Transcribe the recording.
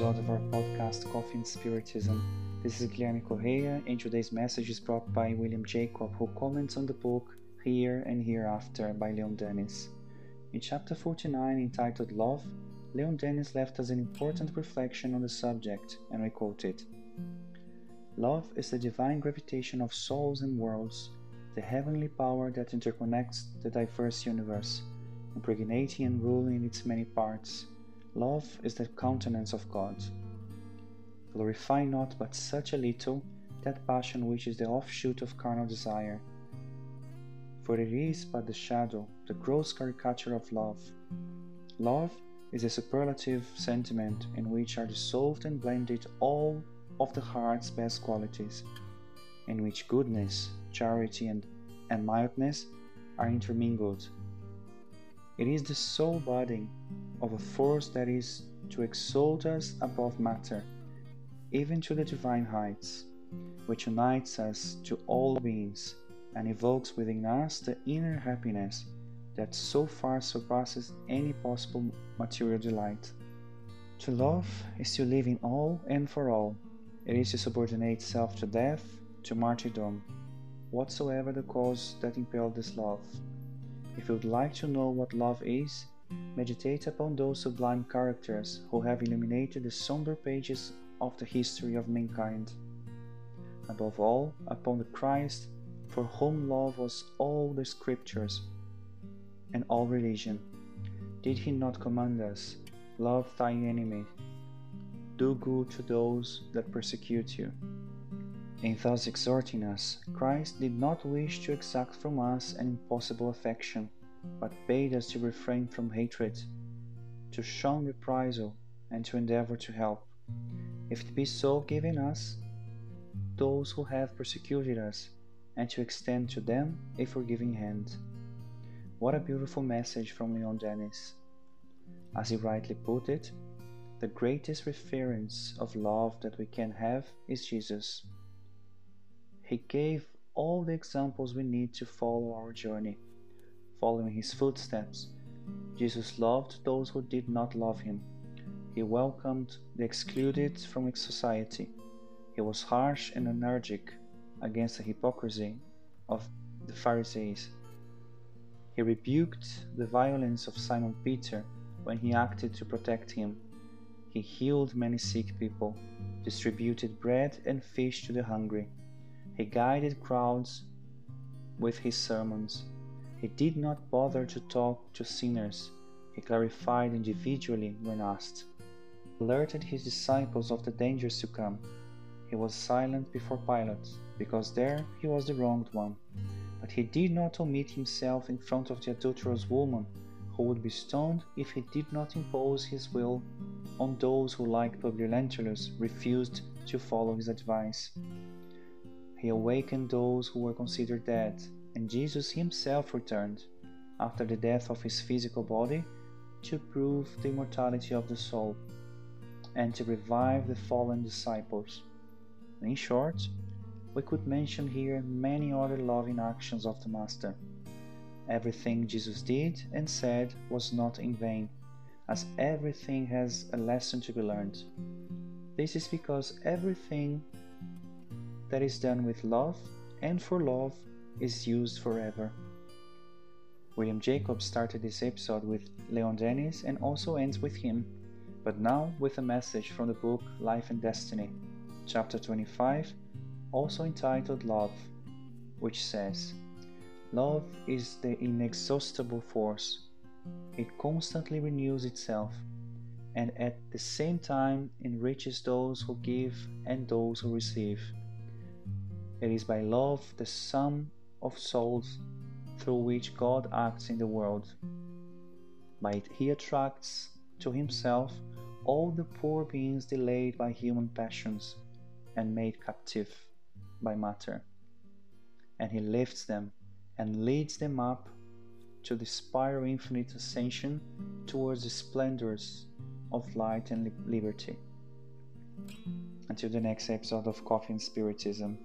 Coffee and Spiritism. This is Guilherme Correa, and today's message is brought by William Jacob, who comments on the book Here and Hereafter by Leon Denis. In chapter 49, entitled Love, Leon Denis left us an important reflection on the subject, and we quote it Love is the divine gravitation of souls and worlds, the heavenly power that interconnects the diverse universe, impregnating and ruling its many parts Love is the countenance of God. Glorify not but such a little that passion which is the offshoot of carnal desire. For it is but the shadow, the gross caricature of love. Love is a superlative sentiment in which are dissolved and blended all of the heart's best qualities, in which goodness, charity, and, and mildness are intermingled. It is the soul budding of a force that is to exalt us above matter, even to the divine heights, which unites us to all beings and evokes within us the inner happiness that so far surpasses any possible material delight. To love is to live in all and for all. It is to subordinate self to death, to martyrdom, whatsoever the cause that impelled this love. If you would like to know what love is, meditate upon those sublime characters who have illuminated the somber pages of the history of mankind. Above all, upon the Christ, for whom love was all the scriptures and all religion. Did he not command us, Love thy enemy, do good to those that persecute you? In thus exhorting us, Christ did not wish to exact from us an impossible affection but bade us to refrain from hatred, to shun reprisal, and to endeavor to help, if it be so given us, those who have persecuted us, and to extend to them a forgiving hand. What a beautiful message from Leon Denis. As he rightly put it, the greatest reference of love that we can have is Jesus. He gave all the examples we need to follow our journey following his footsteps. Jesus loved those who did not love him. He welcomed the excluded from his society. He was harsh and energetic against the hypocrisy of the Pharisees. He rebuked the violence of Simon Peter when he acted to protect him. He healed many sick people, distributed bread and fish to the hungry. He guided crowds with his sermons. He did not bother to talk to sinners, he clarified individually when asked. Alerted his disciples of the dangers to come. He was silent before Pilate, because there he was the wronged one. But he did not omit himself in front of the adulterous woman, who would be stoned if he did not impose his will on those who, like Publius Lentulus, refused to follow his advice. He awakened those who were considered dead and Jesus himself returned, after the death of his physical body, to prove the immortality of the soul and to revive the fallen disciples. In short, we could mention here many other loving actions of the Master. Everything Jesus did and said was not in vain, as everything has a lesson to be learned. This is because everything that is done with love and for love is used forever. William Jacob started this episode with Leon Denis and also ends with him, but now with a message from the book Life and Destiny, chapter 25, also entitled Love, which says, Love is the inexhaustible force. It constantly renews itself and at the same time enriches those who give and those who receive. It is by love the sum of souls through which God acts in the world. By it, He attracts to Himself all the poor beings delayed by human passions and made captive by matter. And He lifts them and leads them up to the spiral infinite ascension towards the splendors of light and liberty. Until the next episode of Coffee and Spiritism.